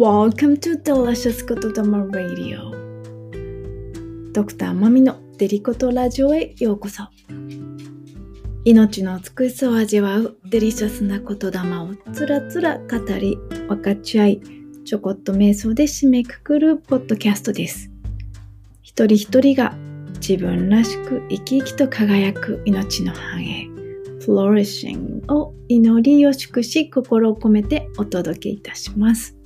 Welcome to Delicious ことだま Radio. ドクターマミのデリコトラジオへようこそ。命の美しさを味わうデリシャスな言霊をつらつら語り分かち合いちょこっと瞑想で締めくくるポッドキャストです。一人一人が自分らしく生き生きと輝く命の繁栄 Flourishing を祈りを祝し心を込めてお届けいたします。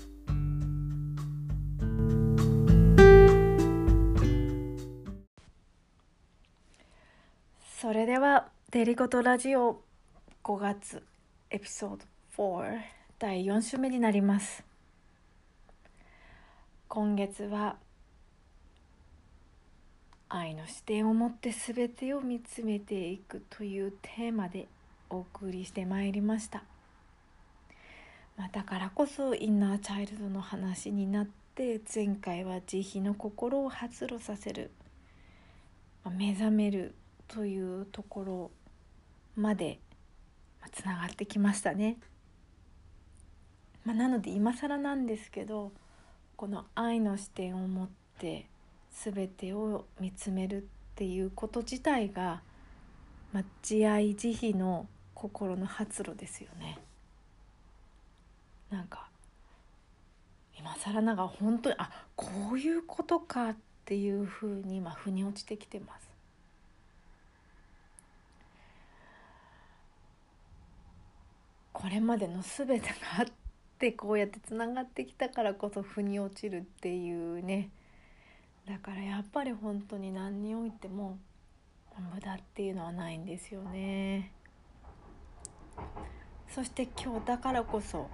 それではデリコトラジオ5月エピソード4第4週目になります。今月は愛の視点を持って全てを見つめていくというテーマでお送りしてまいりました、まあ、だからこそインナーチャイルドの話になって前回は慈悲の心を発露させる、ま、目覚めるというところまでつながってきましたね。まあ、なので今更なんですけどこの愛の視点を持って全てを見つめるっていうこと自体が、まあ、慈愛慈悲の心の発露ですよね。なんか今更なんか本当にあこういうことかっていうふうに今腑に落ちてきてます。これまでの全てがあってこうやってつながってきたからこそ腑に落ちるっていうね。だからやっぱり本当に何においても無駄っていうのはないんですよね。そして今日だからこそ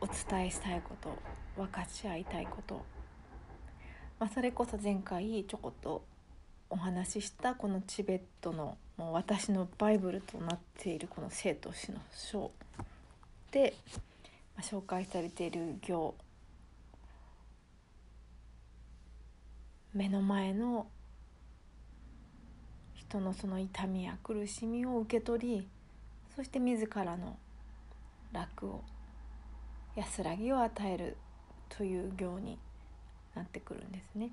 お伝えしたいこと分かち合いたいこと、まあ、それこそ前回ちょこっとお話ししたこのチベットのもう私のバイブルとなっているこの生と死の書で、まあ、紹介されている行目の前の人のその痛みや苦しみを受け取りそして自らの楽を安らぎを与えるという行になってくるんですね。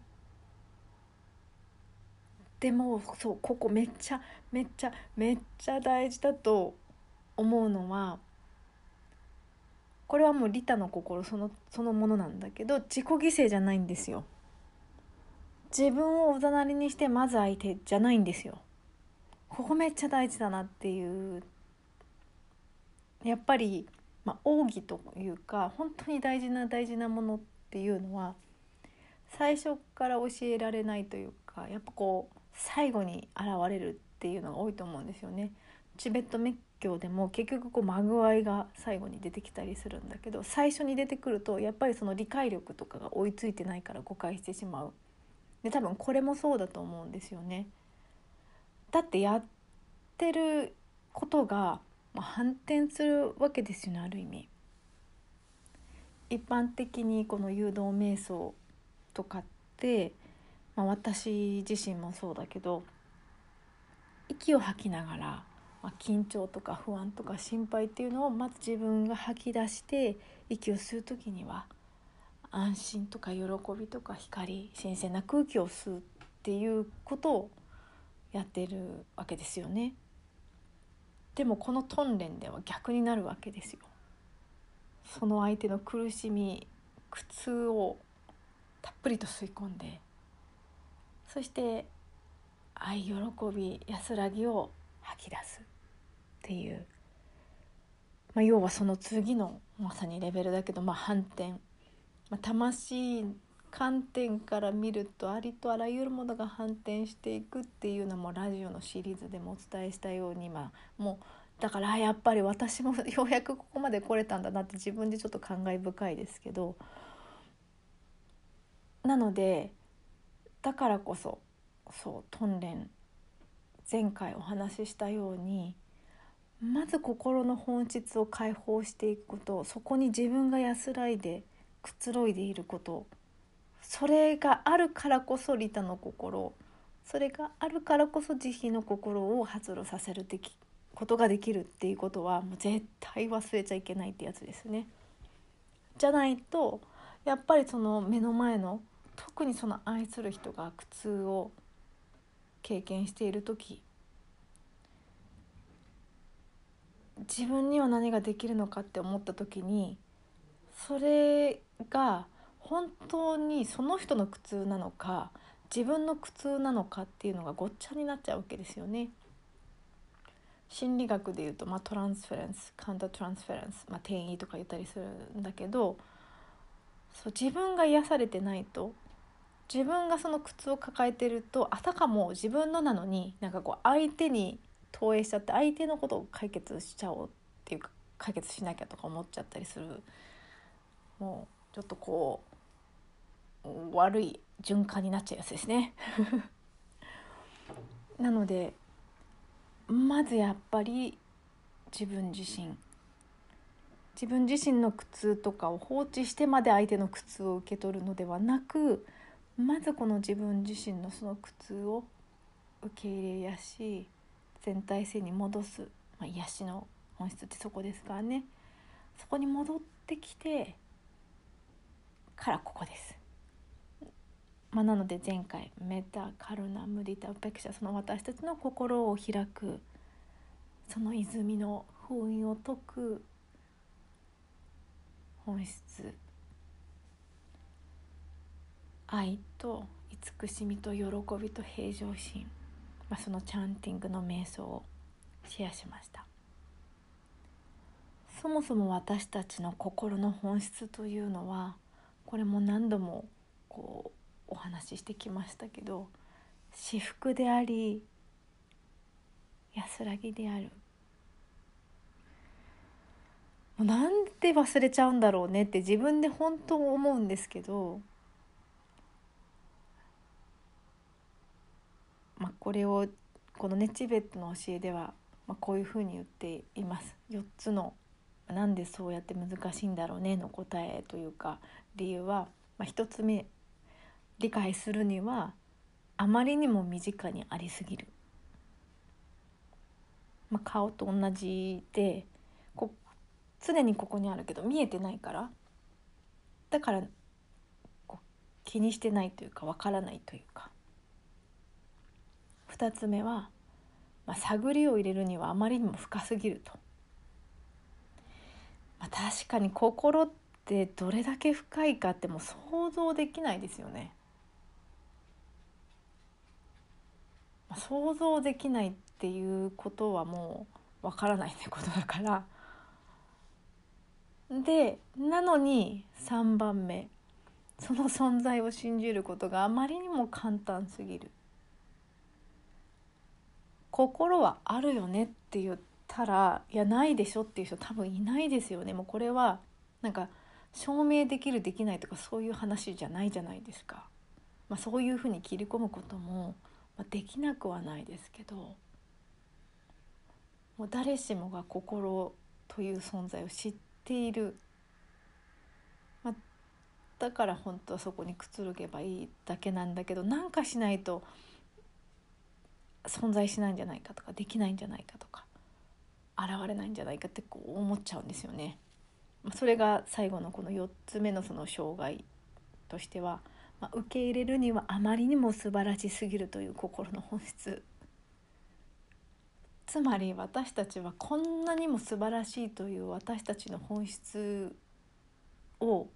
でもそうここめっちゃめっちゃめっちゃ大事だと思うのはこれはもう利他の心そのそのものなんだけど自己犠牲じゃないんですよ。自分をおざなりにしてまず相手じゃないんですよ。ここめっちゃ大事だなっていうやっぱり、まあ、奥義というか本当に大事な大事なものっていうのは最初から教えられないというかやっぱこう最後に現れるっていうのが多いと思うんですよね。チベット教でも結局こうまぐわいが最後に出てきたりするんだけど最初に出てくるとやっぱりその理解力とかが追いついてないから誤解してしまう。で多分これもそうだと思うんですよね。だってやってることが、まあ、反転するわけですよねある意味。一般的にこの誘導瞑想とかって、まあ、私自身もそうだけど息を吐きながら、まあ、緊張とか不安とか心配っていうのをまず自分が吐き出して息を吸う時には安心とか喜びとか光新鮮な空気を吸うっていうことをやってるわけですよね。でもこの鍛錬では逆になるわけですよ。その相手の苦しみ苦痛をたっぷりと吸い込んでそして愛喜び安らぎを吐き出すっていう、まあ、要はその次のまさにレベルだけど、まあ、反転。まあ、魂観点から見るとありとあらゆるものが反転していくっていうのもラジオのシリーズでもお伝えしたように、まあ、もうだからやっぱり私も ようやくここまで来れたんだなって自分でちょっと感慨深いですけど。なのでだからこそそう鍛錬前回お話ししたようにまず心の本質を解放していくことそこに自分が安らいでくつろいでいることそれがあるからこそ利他の心それがあるからこそ慈悲の心を発露させることができるっていうことはもう絶対忘れちゃいけないってやつですね。じゃないとやっぱりその目の前の特にその愛する人が苦痛を経験している時自分には何ができるのかって思った時にそれが本当にその人の苦痛なのか自分の苦痛なのかっていうのがごっちゃになっちゃうわけですよね。心理学でいうと、まあ、トランスフェレンスカウンタートランスフェレンス、まあ、転移とか言ったりするんだけどそう自分が癒されてないと自分がその苦痛を抱えてるとあたかも自分のなのになんかこう相手に投影しちゃって相手のことを解決しちゃおうっていうか解決しなきゃとか思っちゃったりするもうちょっとこう悪い循環になっちゃうやつですね。なのでまずやっぱり自分自身。自分自身の苦痛とかを放置してまで相手の苦痛を受け取るのではなくまずこの自分自身のその苦痛を受け入れやし全体性に戻す、まあ、癒しの本質ってそこですからね。そこに戻ってきてからここです。まあ、なので前回メタカルナムディタウペクシャその私たちの心を開くその泉の封印を解く本質。愛と慈しみと喜びと平常心、まあ、そのチャンティングの瞑想をシェアしました。そもそも私たちの心の本質というのはこれも何度もこうお話ししてきましたけど至福であり安らぎである。もうなんで忘れちゃうんだろうねって自分で本当思うんですけど、まあ、これをこのねチベットの教えでは、まあ、こういうふうに言っています。4つのなんでそうやって難しいんだろうねの答えというか理由は、まあ、1つ目理解するにはあまりにも身近にありすぎる、まあ、顔と同じでこ常にここにあるけど見えてないから。だから気にしてないというかわからないというか。2つ目は、まあ、探りを入れるにはあまりにも深すぎると。まあ、確かに心ってどれだけ深いかってもう想像できないですよね。想像できないっていうことはもうわからないってことだからでなのに3番目その存在を信じることがあまりにも簡単すぎる心はあるよねって言ったらいやないでしょっていう人多分いないですよね。もうこれはなんか証明できるできないとかそういう話じゃないじゃないですか、まあ、そういうふうに切り込むことも、できなくはないですけどもう誰しもが心という存在を知っている、まあ、だから本当はそこにくつろげばいいだけなんだけどなんかしないと存在しないんじゃないかとかできないんじゃないかとか現れないんじゃないかってこう思っちゃうんですよね。それが最後のこの4つ目のその障害としてはまあ、受け入れるにはあまりにも素晴らしすぎるという心の本質つまり私たちはこんなにも素晴らしいという私たちの本質を、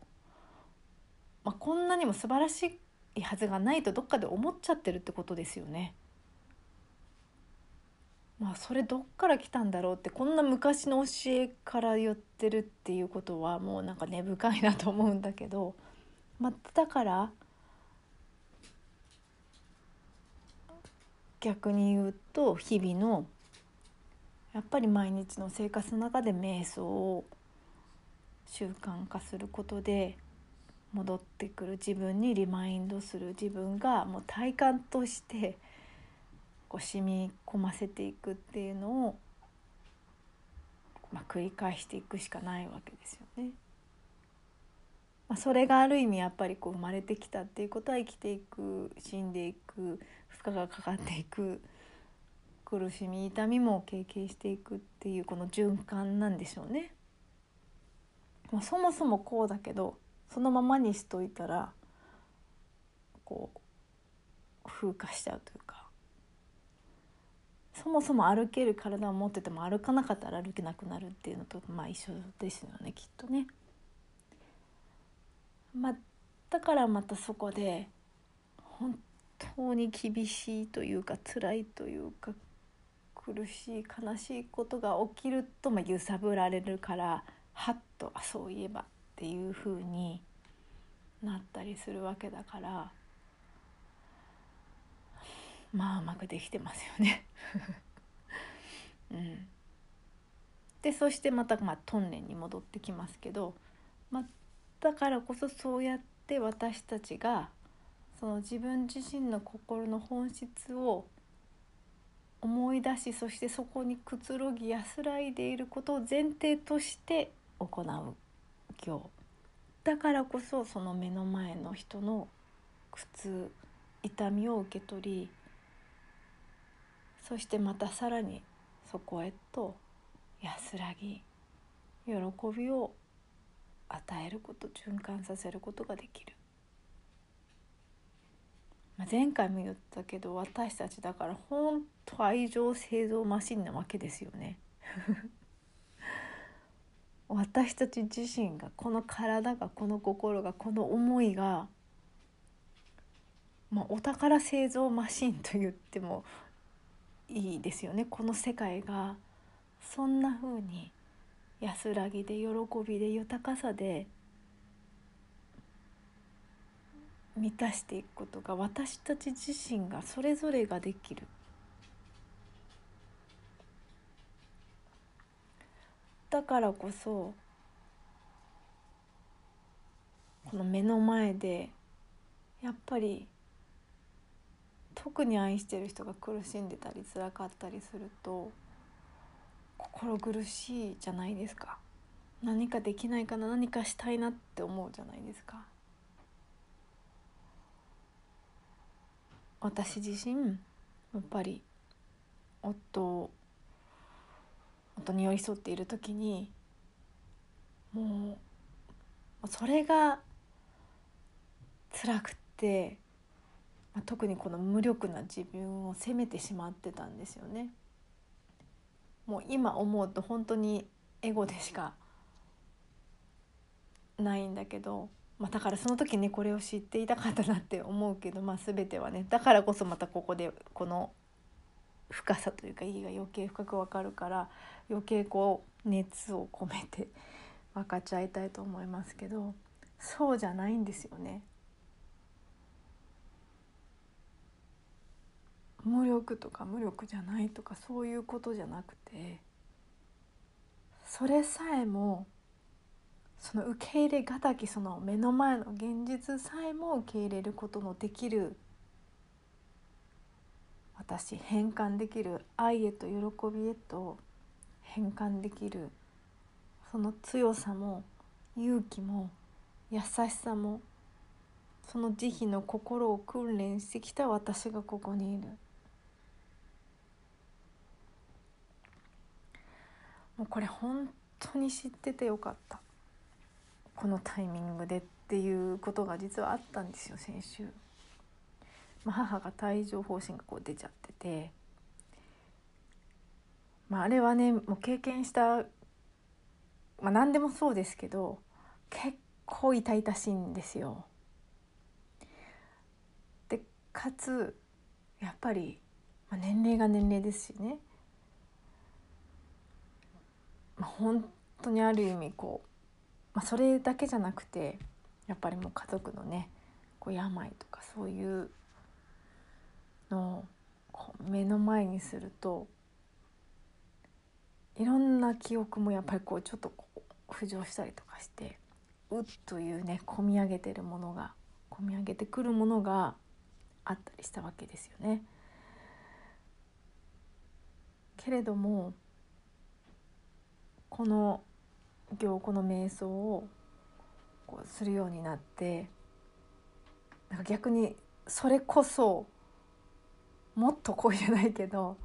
まあ、こんなにも素晴らしいはずがないとどっかで思っちゃってるってことですよね。まあそれどっから来たんだろうってこんな昔の教えから言ってるっていうことはもうなんか根深いなと思うんだけど、まあ、だから逆に言うと日々のやっぱり毎日の生活の中で瞑想を習慣化することで戻ってくる自分にリマインドする自分がもう体感としてこう染み込ませていくっていうのを、まあ、繰り返していくしかないわけですよね。まあ、それがある意味やっぱりこう生まれてきたっていうことは生きていく死んでいく負荷がかかっていく苦しみ痛みも経験していくっていうこの循環なんでしょうね。まあ、そもそもこうだけどそのままにしといたらこう風化しちゃうというかそもそも歩ける体を持ってても歩かなかったら歩けなくなるっていうのとまあ一緒ですよねきっとね。まあ、だからまたそこで本当に厳しいというか辛いというか苦しい悲しいことが起きるとま揺さぶられるからはっとあそういえばっていう風になったりするわけだからまあうまくできてますよね。うん、でそしてまたまあトンネルに戻ってきますけど、まあ、だからこそそうやって私たちがその自分自身の心の本質を思い出しそしてそこにくつろぎ安らいでいることを前提として行う行だからこそその目の前の人の苦痛痛みを受け取りそしてまたさらにそこへと安らぎ喜びを与えること循環させることができる。まあ、前回も言ったけど私たちだから本当愛情製造マシンなわけですよね 私たち自身がこの体がこの心がこの思いが、まあ、お宝製造マシンと言ってもいいですよね。この世界が。そんな風に安らぎで喜びで豊かさで満たしていくことが私たち自身がそれぞれができる。だからこそこの目の前でやっぱり特に愛してる人が苦しんでたり辛かったりすると心苦しいじゃないですか。何かできないかな何かしたいなって思うじゃないですか。私自身やっぱり夫夫に寄り添っている時にもうそれが辛くて、まあ、特にこの無力な自分を責めてしまってたんですよね。もう今思うと本当にエゴでしかないんだけどまあ、だからその時にこれを知っていたかったなって思うけど、まあ、全てはねだからこそまたここでこの深さというか意義が余計深く分かるから余計こう熱を込めて分かち合いたいと思いますけどそうじゃないんですよね。無力とか無力じゃないとかそういうことじゃなくてそれさえもその受け入れがたきその目の前の現実さえも受け入れることのできる私変換できる愛へと喜びへと変換できるその強さも勇気も優しさもその慈悲の心を訓練してきた私がここにいる。もうこれ本当に知っててよかったこのタイミングでっていうことが実はあったんですよ先週。まあ、母が帯状疱疹がこう出ちゃってて、まあ、あれはねもう経験した、まあ、何でもそうですけど結構痛々しいんですよ。でかつやっぱり、まあ、年齢が年齢ですしね、まあ、本当にある意味こうまあ、それだけじゃなくてやっぱりもう家族のねこう病とかそういうのを目の前にするといろんな記憶もやっぱりこうちょっとこう浮上したりとかしてうっというね込み上げてるものが込み上げてくるものがあったりしたわけですよね。けれどもこの今日この瞑想をこうするようになってなんか逆にそれこそもっと恋じゃないけど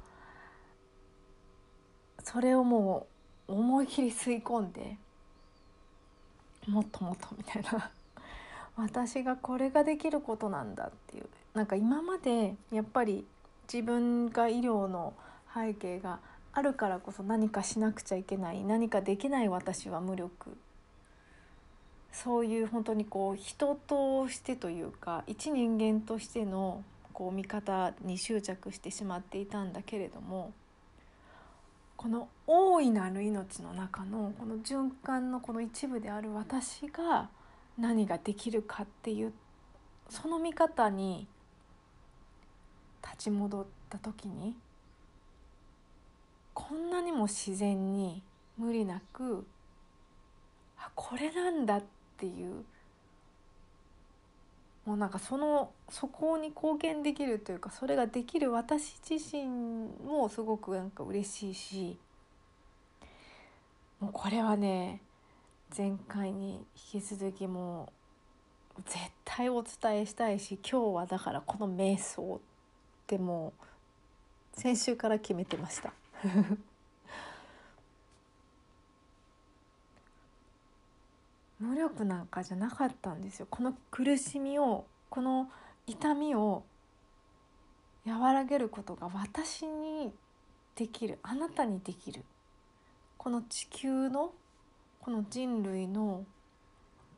それをもう思い切り吸い込んでもっともっとみたいな。私がこれができることなんだっていう。なんか今までやっぱり自分が医療の背景があるからこそ何かしなくちゃいけない何かできない私は無力。そういう本当にこう人としてというか一人間としてのこう見方に執着してしまっていたんだけれどもこの大いなる命の中のこの循環のこの一部である私が何ができるかっていうその見方に立ち戻った時にこんなにも自然に無理なくあこれなんだっていうもうなんかそのそこに貢献できるというかそれができる私自身もすごくなんか嬉しいしもうこれはね前回に引き続きもう絶対お伝えしたいし今日はだからこの瞑想ってもう先週から決めてました。無力なんかじゃなかったんですよ。この苦しみをこの痛みを和らげることが私にできる。あなたにできる。この地球のこの人類の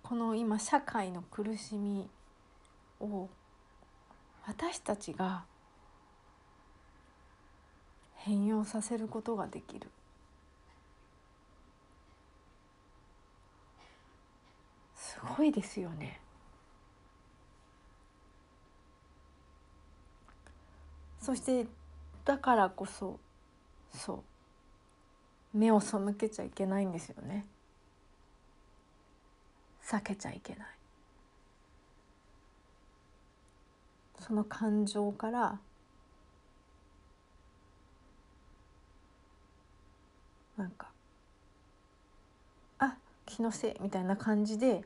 この今社会の苦しみを私たちが変容させることができる。すごいですよね。そしてだからこそそう。目を背けちゃいけないんですよね。避けちゃいけない。その感情からなんかあ気のせいみたいな感じで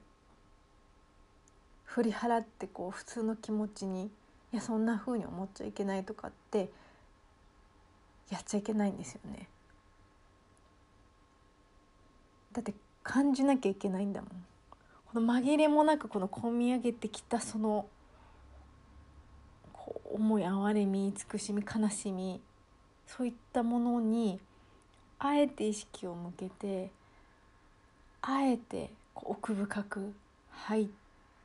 振り払ってこう普通の気持ちにいやそんな風に思っちゃいけないとかってやっちゃいけないんですよね。だって感じなきゃいけないんだもん。この紛れもなくこの込み上げてきたそのこう思い哀れみ慈しみ悲しみそういったものにあえて意識を向けてあえて奥深く入っ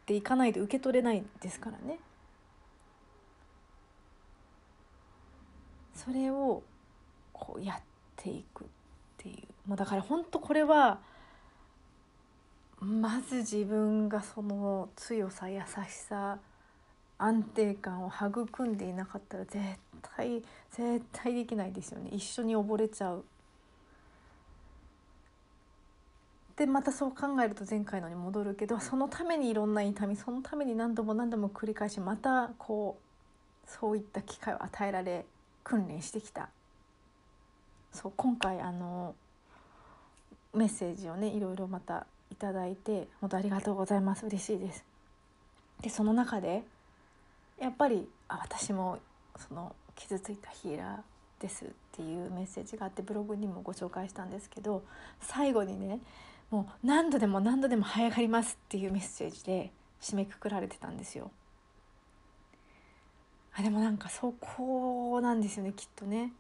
ていかないと受け取れないですからね。それをこうやっていくっていう。もうだから本当これはまず自分がその強さ優しさ安定感を育んでいなかったら絶対絶対できないですよね。一緒に溺れちゃう。でまたそう考えると前回のに戻るけどそのためにいろんな痛みそのために何度も何度も繰り返しまたこうそういった機会を与えられ訓練してきた。そう今回あのメッセージをねいろいろまたいただいて本当ありがとうございます。嬉しいです。でその中でやっぱりあ私もその傷ついたヒーラーですっていうメッセージがあってブログにもご紹介したんですけど最後にねもう何度でも何度でも這い上がりますっていうメッセージで締めくくられてたんですよ。あでもなんかそこなんですよねきっとね。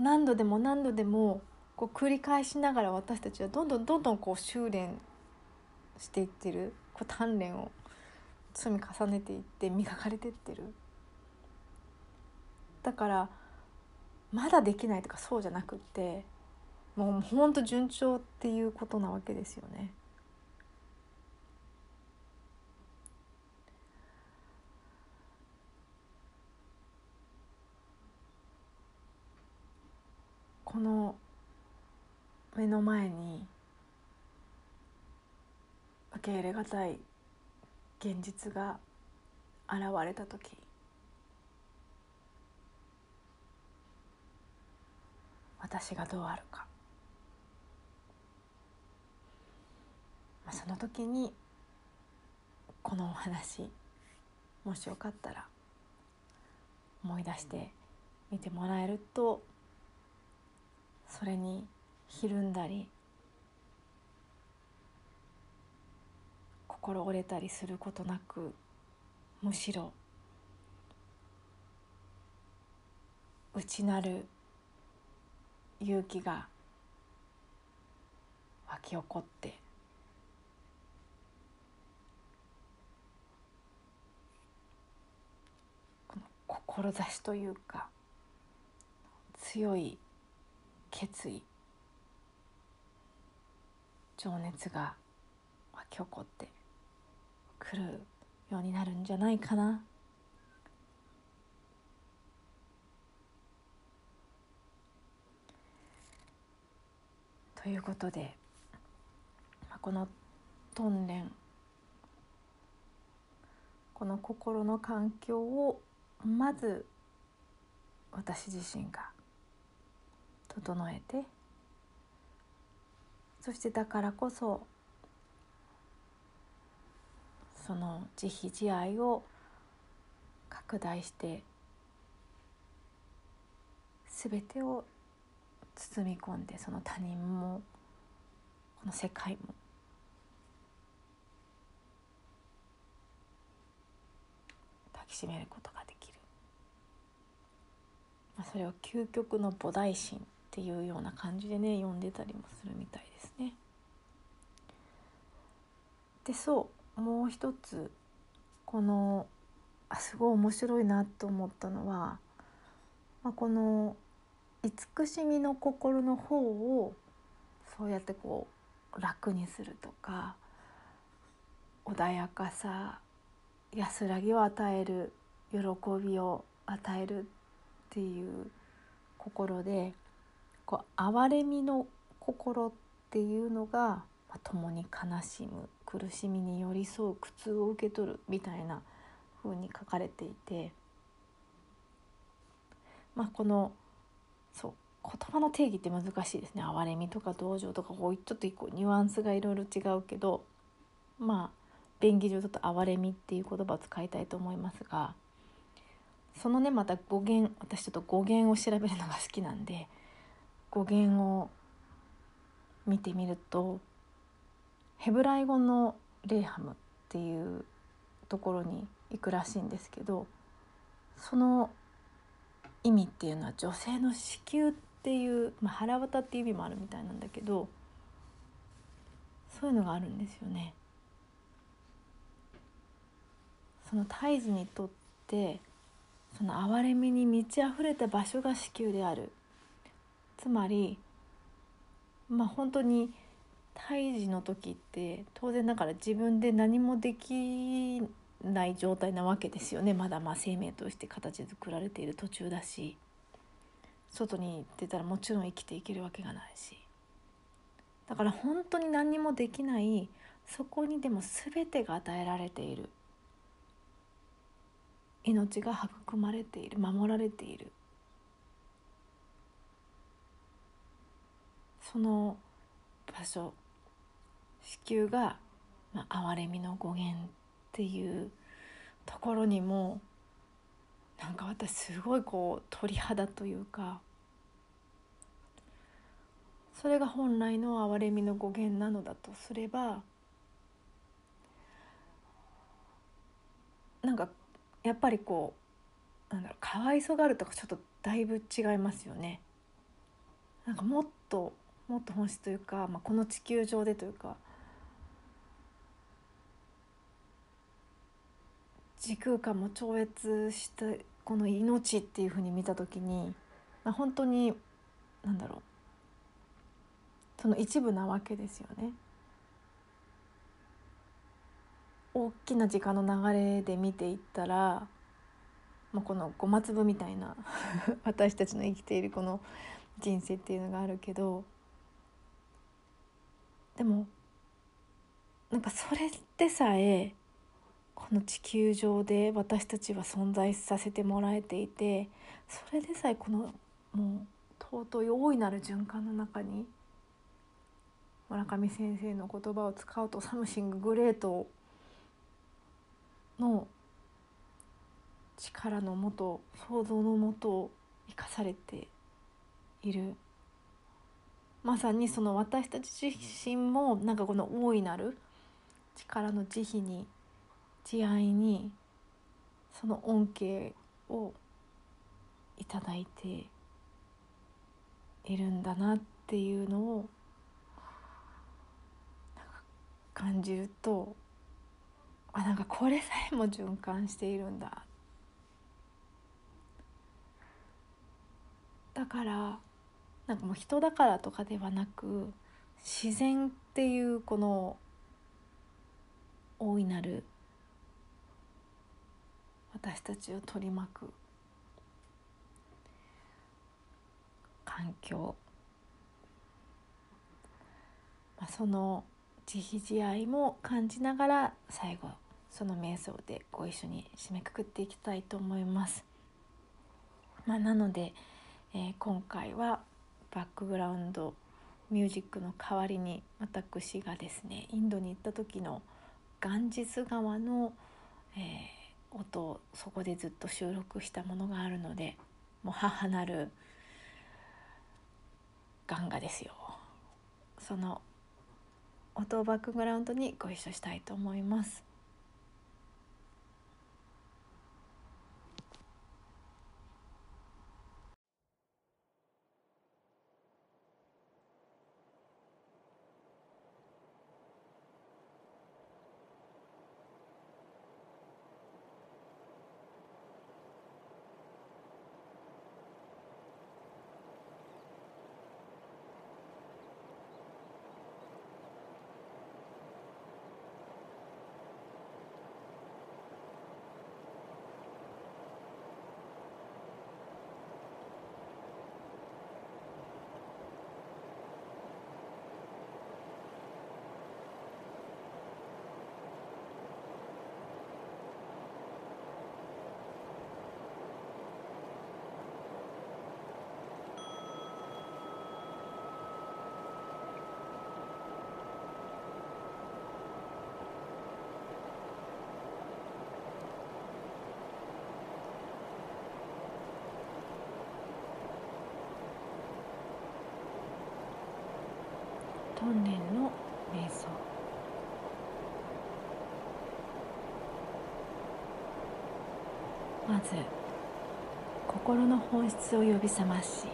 何度でも何度でもこう繰り返しながら私たちはどんどんどんどんこう修練していってるこう鍛錬を積み重ねていって磨かれてってる。だからまだできないとかそうじゃなくってもうほんと順調っていうことなわけですよね。この目の前に受け入れがたい現実が現れた時私がどうあるかその時にこのお話もしよかったら思い出してみてもらえるとそれにひるんだり心折れたりすることなくむしろ内なる勇気が湧き起こってこの志というか強い決意情熱が湧き起こってくるようになるんじゃないかな。ということでこの鍛錬この心の環境をまず私自身が整えてそしてだからこそその慈悲慈愛を拡大して全てを包み込んでその他人もこの世界も抱きしめることができる、それを究極の菩提心っていうような感じでね読んでたりもするみたいですね。でそうもう一つこのあすごい面白いなと思ったのは、まあ、この慈しみの心の方をそうやってこう楽にするとか穏やかさ安らぎを与える喜びを与えるっていう心でこう哀れみの心っていうのが、ま、共に悲しむ苦しみに寄り添う苦痛を受け取るみたいな風に書かれていて、まあ、このそう言葉の定義って難しいですね。哀れみとか同情とかこうちょっと一個ニュアンスがいろいろ違うけどまあ便宜上ちょっと哀れみっていう言葉を使いたいと思いますがそのねまた語源私ちょっと語源を調べるのが好きなんで語源を見てみるとヘブライ語のレイハムっていうところに行くらしいんですけどその意味っていうのは女性の子宮っていう、まあ、腹渡っていう意味もあるみたいなんだけどそういうのがあるんですよね。その胎児にとってその哀れみに満ち溢れた場所が子宮である。つまりまあ本当に胎児の時って当然だから自分で何もできない状態なわけですよね。まだまあ生命として形作られている途中だし。外に出たらもちろん生きていけるわけがないし。だから本当に何にもできないそこにでも全てが与えられている。命が育まれている守られている。その場所子宮が、まあ、哀れみの語源っていうところにもなんか私すごいこう鳥肌というかそれが本来の憐れみの語源なのだとすればなんかやっぱりこうなんだろうかわいそがあるとかちょっとだいぶ違いますよね。なんかもっともっと本質というか、まあ、この地球上でというか時空間も超越したこの命っていうふうに見た時に、まあ、本当に何だろうその一部なわけですよね。大きな時間の流れで見ていったら、まあ、このごま粒みたいな 私たちの生きているこの人生っていうのがあるけどでもなんかそれでさえこの地球上で私たちは存在させてもらえていてそれでさえこのもう尊い大いなる循環の中に村上先生の言葉を使うと「 something great」の力のもと想像のもと生かされている。まさにその私たち自身もなんかこの大いなる力の慈悲に慈愛にその恩恵をいただいているんだなっていうのを感じるとあなんかこれさえも循環しているんだ。だからなんかもう人だからとかではなく自然っていうこの大いなる私たちを取り巻く環境、まあ、その慈悲慈愛も感じながら最後その瞑想でご一緒に締めくくっていきたいと思います。まあ、なので、えー、今回はバックグラウンドミュージックの代わりに私がですねインドに行った時のガンジス川の、えー、音をそこでずっと収録したものがあるのでもう母なるガンガですよその音をバックグラウンドにご一緒したいと思います。トンネルの瞑想。まず心の本質を呼び覚まし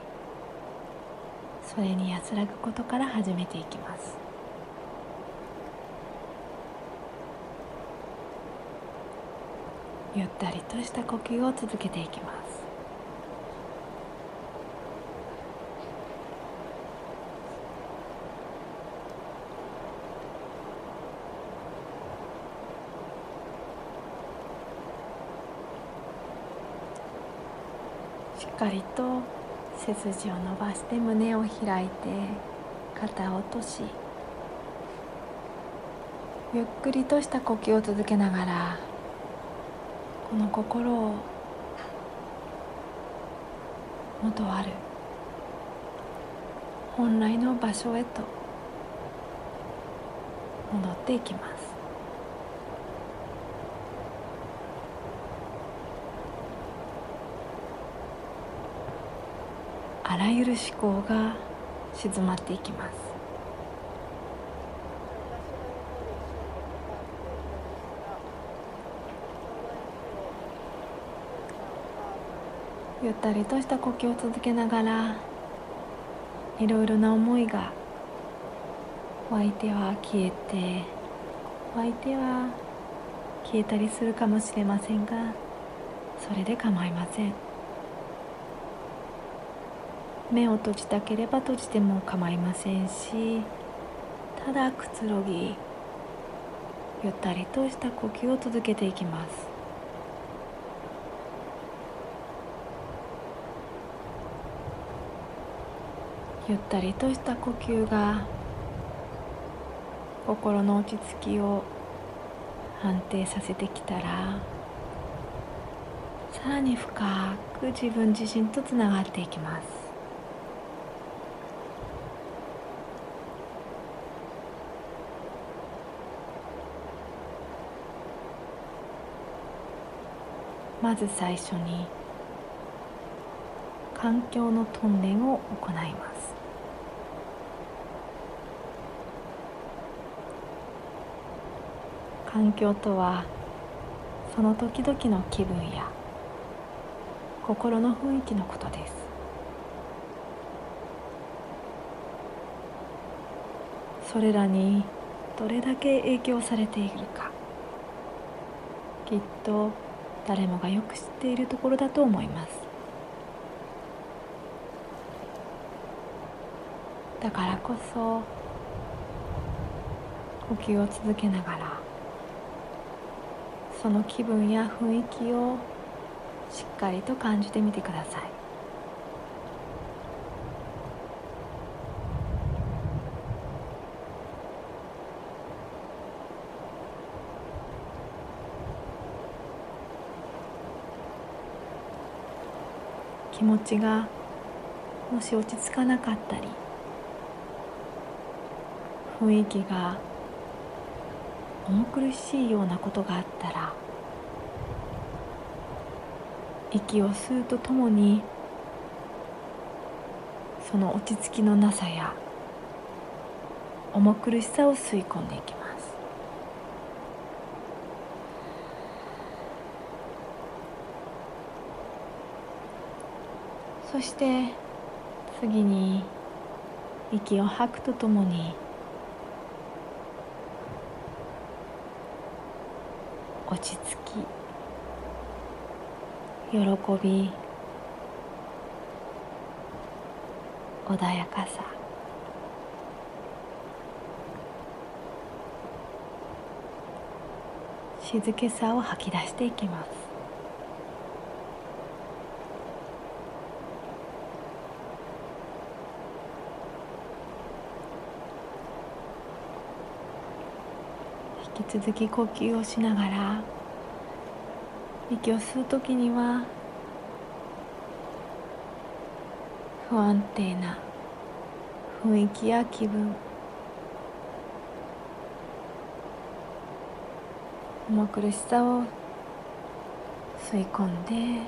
それに安らぐことから始めていきます。ゆったりとした呼吸を続けていきますっかりと背筋を伸ばして胸を開いて肩を落としゆっくりとした呼吸を続けながらこの心を元ある本来の場所へと戻っていきますあらゆる思考が静まっていきます。ゆったりとした呼吸を続けながらいろいろな思いが湧いては消えて湧いては消えたりするかもしれませんがそれで構いません。目を閉じたければ閉じても構いませんしただくつろぎゆったりとした呼吸を続けていきます。ゆったりとした呼吸が心の落ち着きを安定させてきたらさらに深く自分自身とつながっていきます。まず最初に環境の訓練を行います。環境とはその時々の気分や心の雰囲気のことです。それらにどれだけ影響されているか。きっと誰もがよく知っているところだと思います。だからこそ呼吸を続けながらその気分や雰囲気をしっかりと感じてみてください。気持ちがもし落ち着かなかったり雰囲気が重苦しいようなことがあったら息を吸うとともにその落ち着きのなさや重苦しさを吸い込んでいきます。そして次に息を吐くとともに落ち着き喜び穏やかさ。静けさを吐き出していきます。続き呼吸をしながら息を吸う時には不安定な雰囲気や気分重苦しさを吸い込んで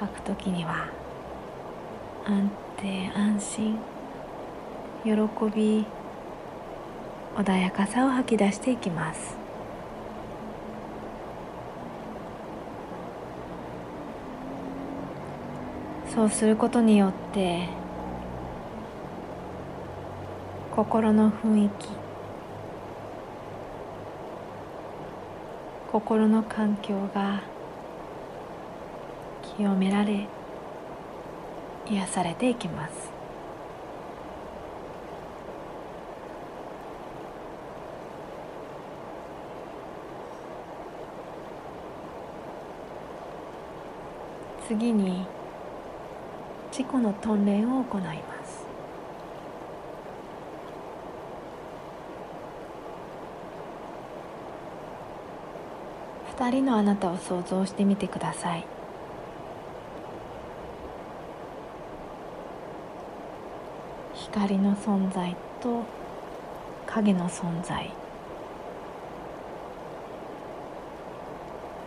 吐く時には安定安心。喜び穏やかさを吐き出していきます。そうすることによって心の雰囲気心の環境が清められ癒されていきます。次に自己の鍛錬を行います。二人のあなたを想像してみてください。光の存在と影の存在。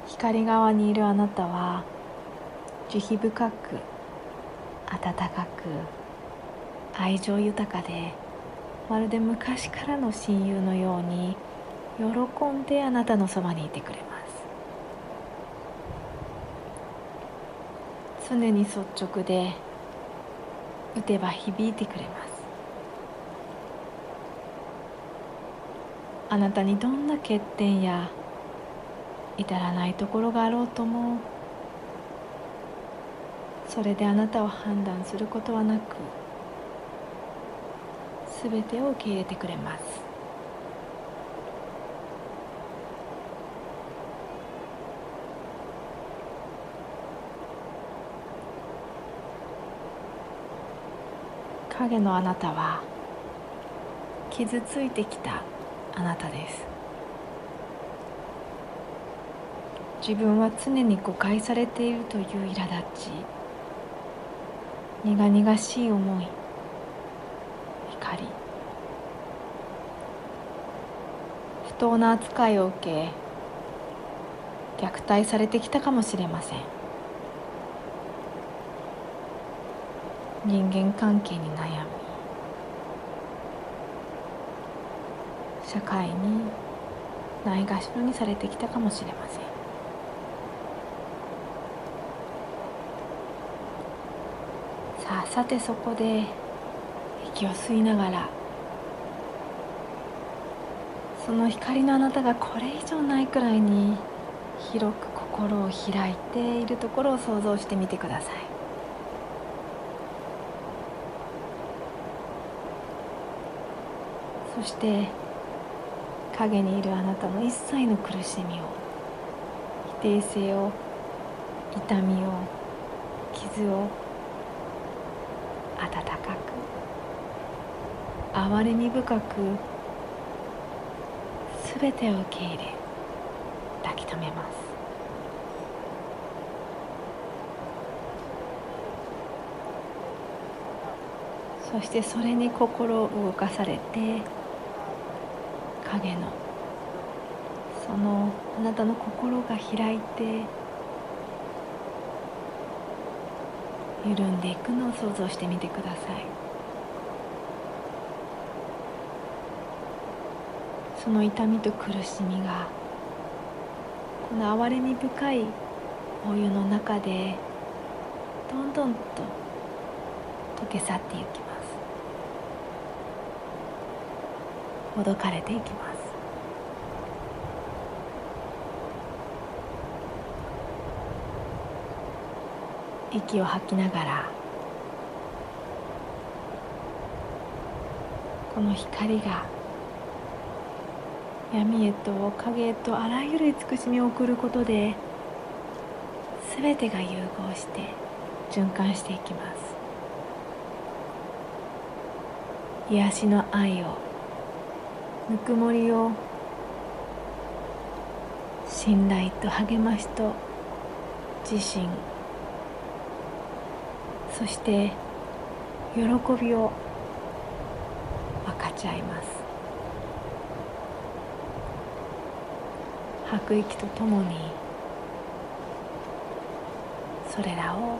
光側にいるあなたは慈悲深く温かく愛情豊かでまるで昔からの親友のように喜んであなたのそばにいてくれます。常に率直で打てば響いてくれます。あなたにどんな欠点や至らないところがあろうともそれであなたを判断することはなく全てを受け入れてくれます。影のあなたは傷ついてきた。あなたです。自分は常に誤解されているという苛立ち苦々しい思い怒り不当な扱いを受け虐待されてきたかもしれません。人間関係に悩み社会にないがしろにされてきたかもしれません。さあさてそこで息を吸いながらその光のあなたがこれ以上ないくらいに広く心を開いているところを想像してみてください。そして影にいるあなたの一切の苦しみを否定性を痛みを傷を温かく哀れみ深く全てを受け入れ抱き留めます。そしてそれに心を動かされて影の。そのあなたの心が開いて緩んでいくのを想像してみてください。その痛みと苦しみがこの哀れみ深いお湯の中でどんどんと溶け去っていきます。ほどかれていきます。息を吐きながらこの光が闇へと影へとあらゆる慈しみを送ることで全てが融合して循環していきます。癒しの愛をぬくもりを信頼と励ましと自信そして喜びを分かち合います。吐く息とともにそれらを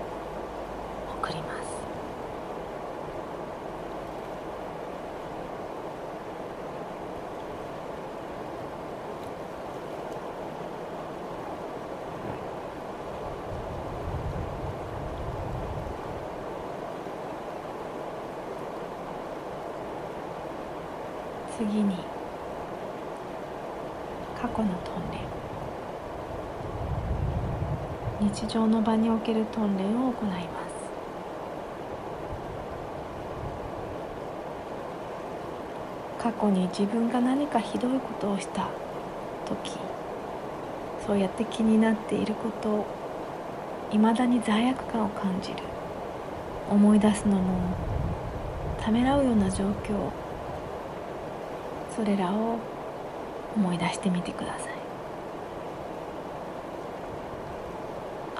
送ります次に過去のトンネル日常の場におけるトンネルを行います。過去に自分が何かひどいことをした時そうやって気になっていることいまだに罪悪感を感じる。思い出すのもためらうような状況それらを思い出してみてください。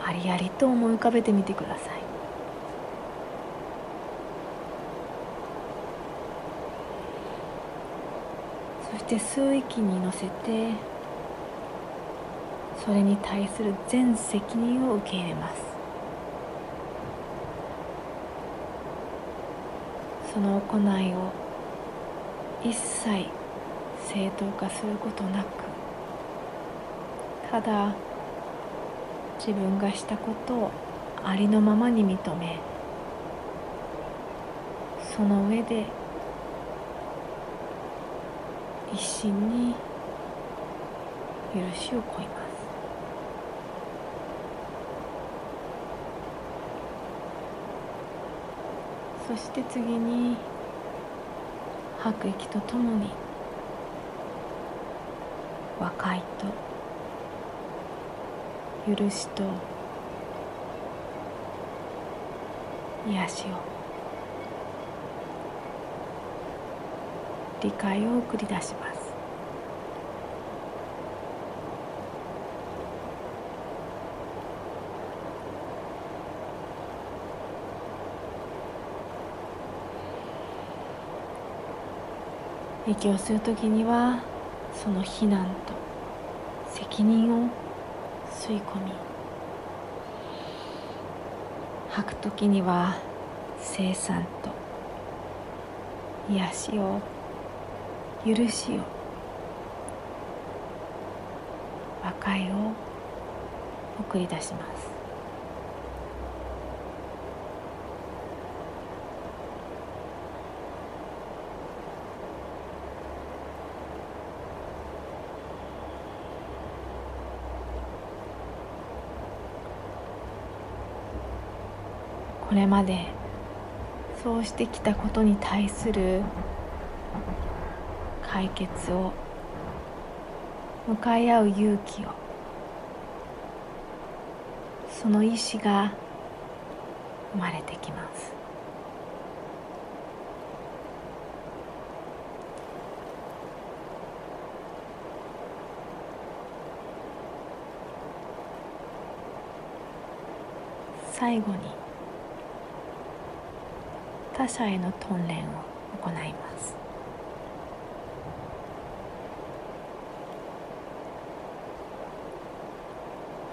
ありありと思い浮かべてみてください。そして吸う息に乗せてそれに対する全責任を受け入れます。その行いを一切正当化することなくただ自分がしたことをありのままに認めその上で一心に許しを請います。そして次に吐く息とともに和解と許しと癒しを理解を送り出します。息を吸う時にはその非難と責任を吸い込み吐く時には生産と癒しを許しを和解を送り出します。これまでそうしてきたことに対する解決を向かい合う勇気をその意志が生まれてきます。最後に他者への訓練を行います。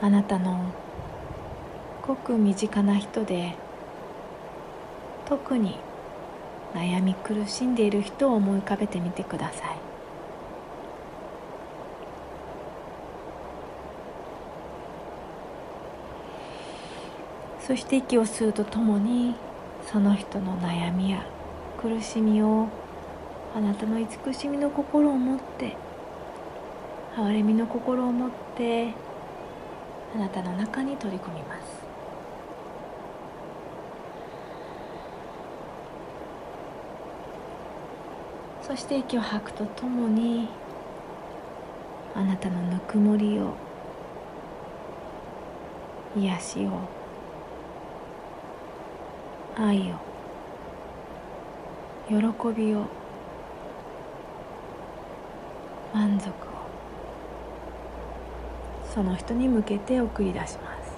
あなたのごく身近な人で特に悩み苦しんでいる人を思い浮かべてみてください。そして息を吸うとともにその人の悩みや苦しみをあなたの慈しみの心を持って憐れみの心を持ってあなたの中に取り込みます。そして息を吐くとともにあなたのぬくもりを癒しを愛を喜びを満足をその人に向けて送り出します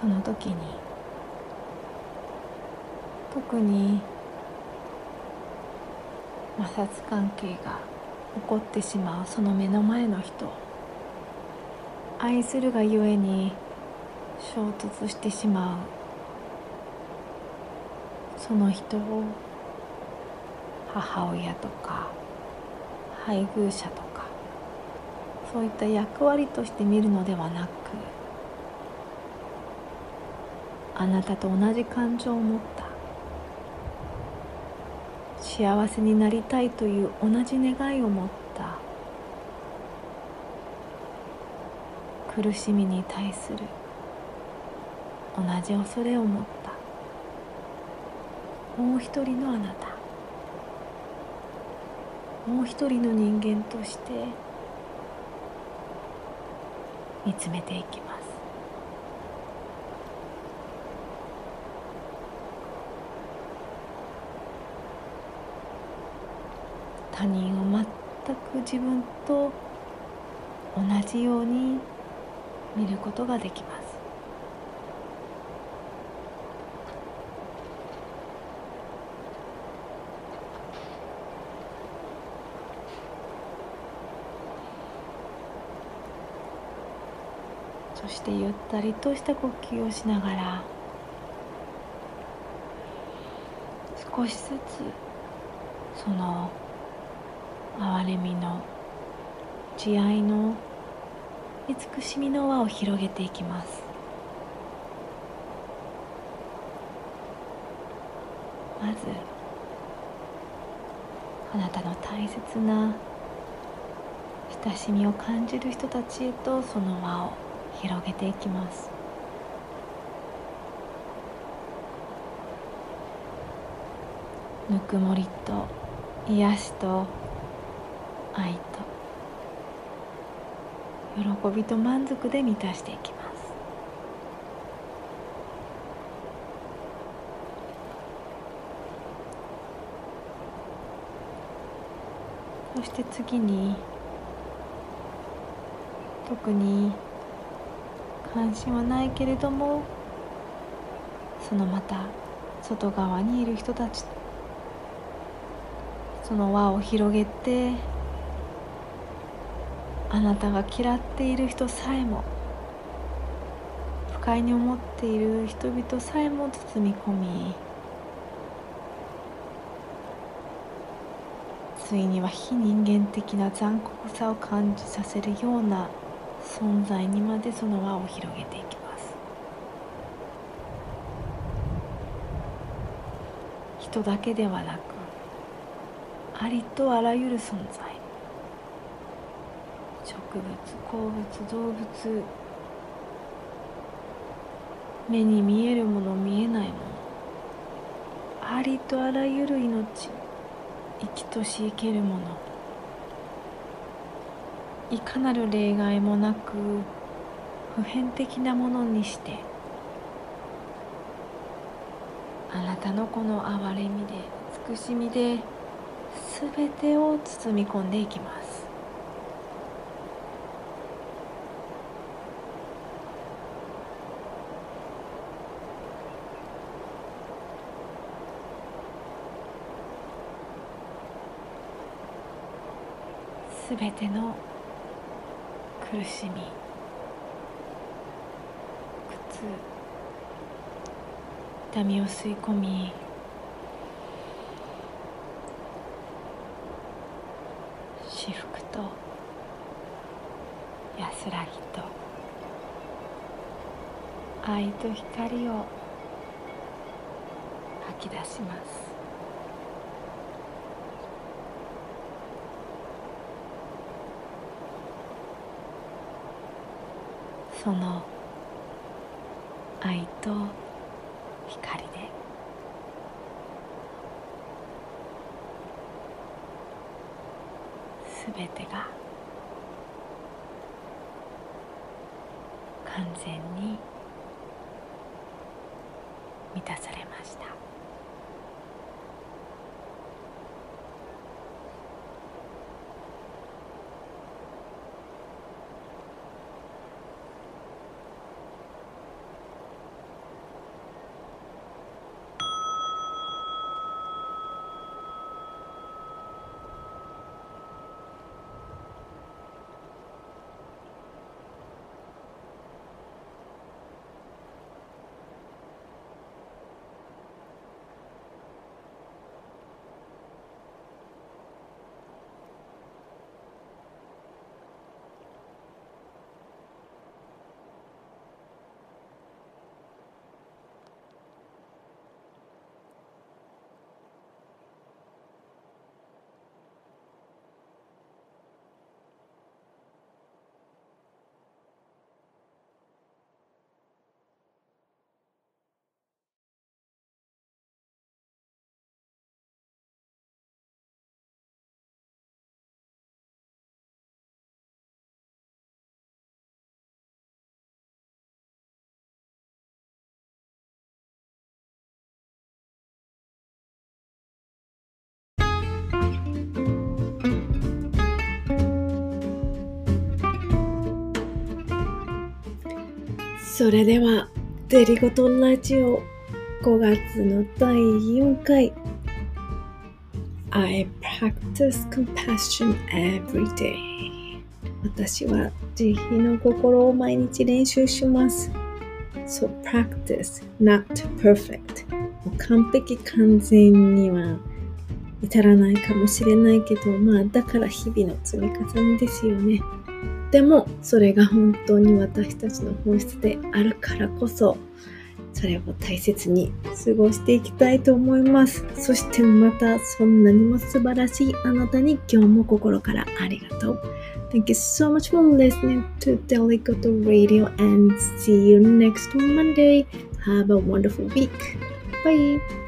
その時に。特に摩擦関係が起こってしまうその目の前の人。愛するがゆえに衝突してしまう。その人を母親とか配偶者とかそういった役割として見るのではなくあなたと同じ感情を持った。幸せになりたいという同じ願いを持った。苦しみに対する同じ恐れを持った。もう一人のあなた。もう一人の人間として見つめていきます。他人を全く自分と同じように見ることができます。そしてゆったりとした呼吸をしながら少しずつその憐れみの慈愛の慈しみの輪を広げていきます。まずあなたの大切な親しみを感じる人たちへとその輪を広げていきます。ぬくもりと癒しと愛と喜びと満足で満たしていきます。そして次に特に関心はないけれどもそのまた外側にいる人たちその輪を広げてあなたが嫌っている人さえも不快に思っている人々さえも包み込みついには非人間的な残酷さを感じさせるような存在にまでその輪を広げていきます。人だけではなくありとあらゆる存在。植物鉱物動物。目に見えるもの見えないもの。ありとあらゆる命。生きとし生けるもの。いかなる例外もなく普遍的なものにして。あなたのこの憐れみで慈しみで全てを包み込んでいきます。すべての苦しみ苦痛痛みを吸い込み至福と安らぎと愛と光を吐き出します。その愛と光で。全てが完全に満たされます。それでは、デリゴトンラジオ5月の第4回。I practice compassion every day. 私は慈悲の心を毎日練習します。So practice, not perfect. 完璧完全には至らないかもしれないけどまあだから日々の積み重ねですよね。でもそれが本当に私たちの本質であるからこそそれを大切に過ごしていきたいと思いますそしてまたそんなにも素晴らしいあなたに今日も心からありがとう Thank you so much for listening to Delicato Radio and see you next Monday. Have a wonderful week. Bye.